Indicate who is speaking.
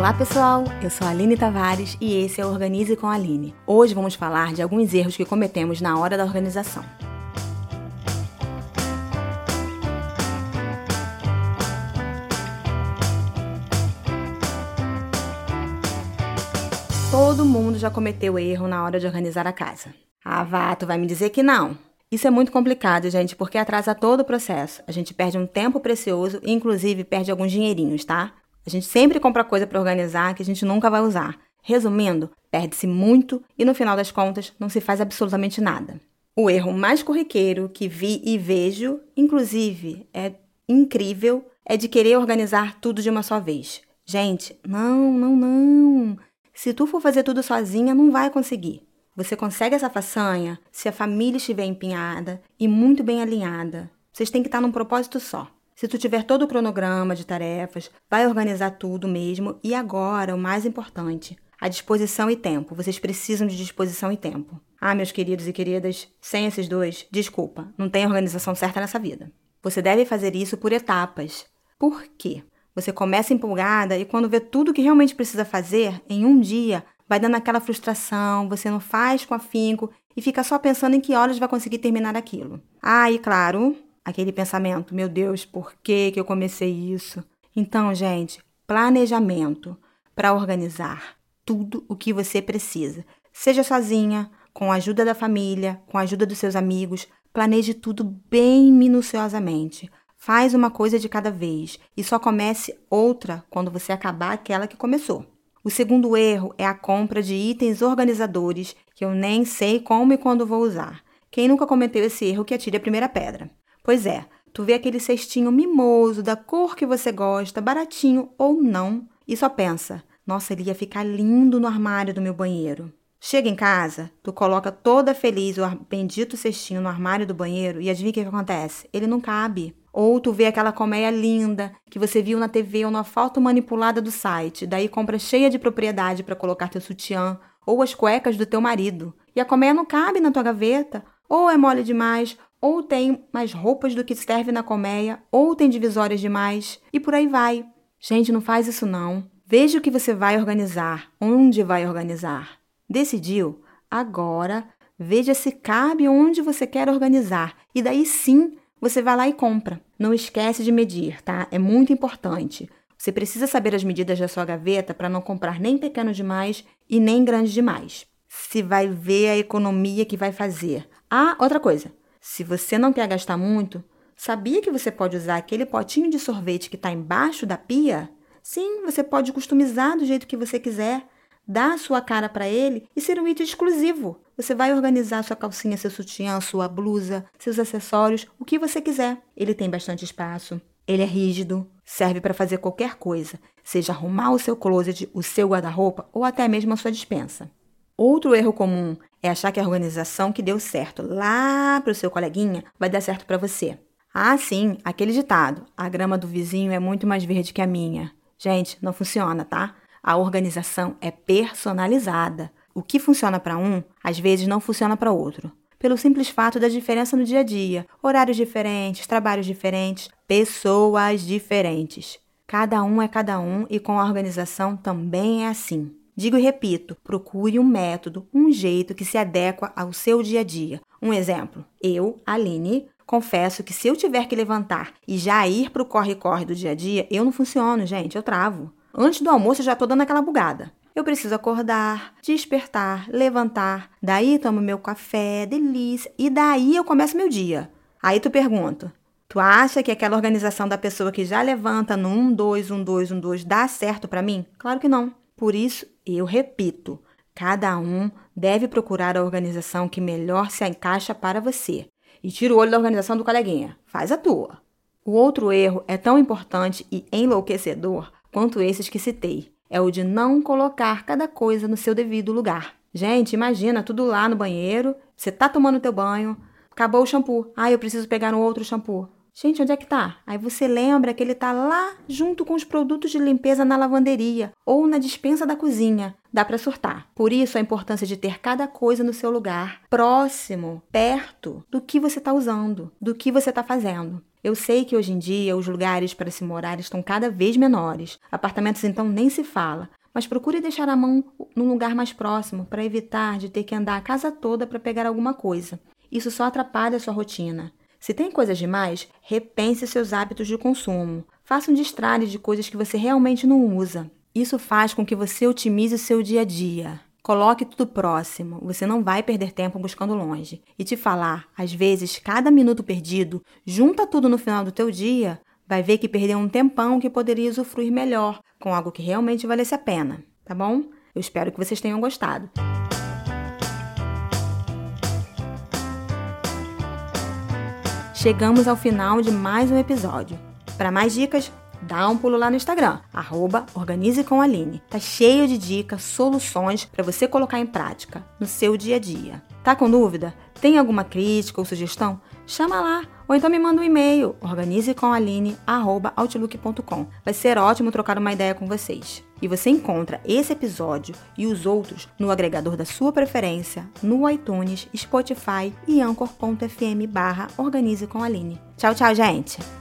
Speaker 1: Olá pessoal, eu sou a Aline Tavares e esse é o Organize com a Aline. Hoje vamos falar de alguns erros que cometemos na hora da organização. Todo mundo já cometeu erro na hora de organizar a casa. Ah, vá, tu vai me dizer que não. Isso é muito complicado, gente, porque atrasa todo o processo. A gente perde um tempo precioso e, inclusive, perde alguns dinheirinhos, tá? A gente sempre compra coisa para organizar que a gente nunca vai usar. Resumindo, perde-se muito e no final das contas não se faz absolutamente nada. O erro mais corriqueiro que vi e vejo, inclusive, é incrível, é de querer organizar tudo de uma só vez. Gente, não, não, não. Se tu for fazer tudo sozinha, não vai conseguir. Você consegue essa façanha se a família estiver empenhada e muito bem alinhada. Vocês têm que estar num propósito só. Se tu tiver todo o cronograma de tarefas, vai organizar tudo mesmo. E agora, o mais importante, a disposição e tempo. Vocês precisam de disposição e tempo. Ah, meus queridos e queridas, sem esses dois, desculpa, não tem organização certa nessa vida. Você deve fazer isso por etapas. Por quê? Você começa empolgada e quando vê tudo que realmente precisa fazer em um dia, vai dando aquela frustração, você não faz com afinco e fica só pensando em que horas vai conseguir terminar aquilo. Ah, e claro, aquele pensamento: meu Deus, por que, que eu comecei isso? Então, gente, planejamento para organizar tudo o que você precisa. Seja sozinha, com a ajuda da família, com a ajuda dos seus amigos, planeje tudo bem minuciosamente. Faz uma coisa de cada vez e só comece outra quando você acabar aquela que começou. O segundo erro é a compra de itens organizadores que eu nem sei como e quando vou usar. Quem nunca cometeu esse erro que atire a primeira pedra. Pois é, tu vê aquele cestinho mimoso, da cor que você gosta, baratinho ou não, e só pensa: nossa, ele ia ficar lindo no armário do meu banheiro. Chega em casa, tu coloca toda feliz o bendito cestinho no armário do banheiro e adivinha o que acontece? Ele não cabe. Ou tu vê aquela colmeia linda que você viu na TV ou na foto manipulada do site, daí compra cheia de propriedade para colocar teu sutiã ou as cuecas do teu marido. E a colmeia não cabe na tua gaveta, ou é mole demais, ou tem mais roupas do que serve na colmeia, ou tem divisórias demais, e por aí vai. Gente, não faz isso não. Veja o que você vai organizar, onde vai organizar. Decidiu? Agora, veja se cabe onde você quer organizar, e daí sim você vai lá e compra. Não esquece de medir, tá? É muito importante. Você precisa saber as medidas da sua gaveta para não comprar nem pequeno demais e nem grande demais. Se vai ver a economia que vai fazer. Ah, outra coisa. Se você não quer gastar muito, sabia que você pode usar aquele potinho de sorvete que está embaixo da pia? Sim, você pode customizar do jeito que você quiser, dar a sua cara para ele e ser um item exclusivo. Você vai organizar sua calcinha, seu sutiã, sua blusa, seus acessórios, o que você quiser. Ele tem bastante espaço, ele é rígido, serve para fazer qualquer coisa, seja arrumar o seu closet, o seu guarda-roupa ou até mesmo a sua dispensa. Outro erro comum é achar que a organização que deu certo lá para o seu coleguinha vai dar certo para você. Ah, sim, aquele ditado: a grama do vizinho é muito mais verde que a minha. Gente, não funciona, tá? A organização é personalizada. O que funciona para um, às vezes não funciona para outro. Pelo simples fato da diferença no dia a dia, horários diferentes, trabalhos diferentes, pessoas diferentes. Cada um é cada um e com a organização também é assim. Digo e repito, procure um método, um jeito que se adequa ao seu dia a dia. Um exemplo, eu, Aline, confesso que se eu tiver que levantar e já ir para o corre-corre do dia a dia, eu não funciono, gente, eu travo. Antes do almoço eu já estou dando aquela bugada. Eu preciso acordar, despertar, levantar, daí tomo meu café, delícia, e daí eu começo meu dia. Aí tu pergunta, tu acha que aquela organização da pessoa que já levanta no 1, 2, 1, 2, 1, 2 dá certo para mim? Claro que não. Por isso, eu repito, cada um deve procurar a organização que melhor se encaixa para você. E tira o olho da organização do coleguinha, faz a tua. O outro erro é tão importante e enlouquecedor quanto esses que citei. É o de não colocar cada coisa no seu devido lugar. Gente, imagina tudo lá no banheiro, você tá tomando teu banho, acabou o shampoo. Ah, eu preciso pegar um outro shampoo. Gente, onde é que tá? Aí você lembra que ele tá lá junto com os produtos de limpeza na lavanderia ou na dispensa da cozinha. Dá para surtar. Por isso a importância de ter cada coisa no seu lugar, próximo, perto do que você está usando, do que você está fazendo. Eu sei que hoje em dia os lugares para se morar estão cada vez menores. Apartamentos então nem se fala. Mas procure deixar a mão num lugar mais próximo para evitar de ter que andar a casa toda para pegar alguma coisa. Isso só atrapalha a sua rotina. Se tem coisas demais, repense seus hábitos de consumo. Faça um destralhe de coisas que você realmente não usa. Isso faz com que você otimize o seu dia a dia. Coloque tudo próximo, você não vai perder tempo buscando longe. E te falar, às vezes, cada minuto perdido, junta tudo no final do teu dia, vai ver que perdeu um tempão que poderia usufruir melhor, com algo que realmente valesse a pena, tá bom? Eu espero que vocês tenham gostado. Chegamos ao final de mais um episódio. Para mais dicas, dá um pulo lá no Instagram, arroba Organize com Aline. Tá cheio de dicas, soluções para você colocar em prática no seu dia a dia. Tá com dúvida? Tem alguma crítica ou sugestão? Chama lá ou então me manda um e-mail organizecomaline@outlook.com. Vai ser ótimo trocar uma ideia com vocês. E você encontra esse episódio e os outros no agregador da sua preferência, no iTunes, Spotify e anchor.fm barra Organize com Aline. Tchau, tchau, gente!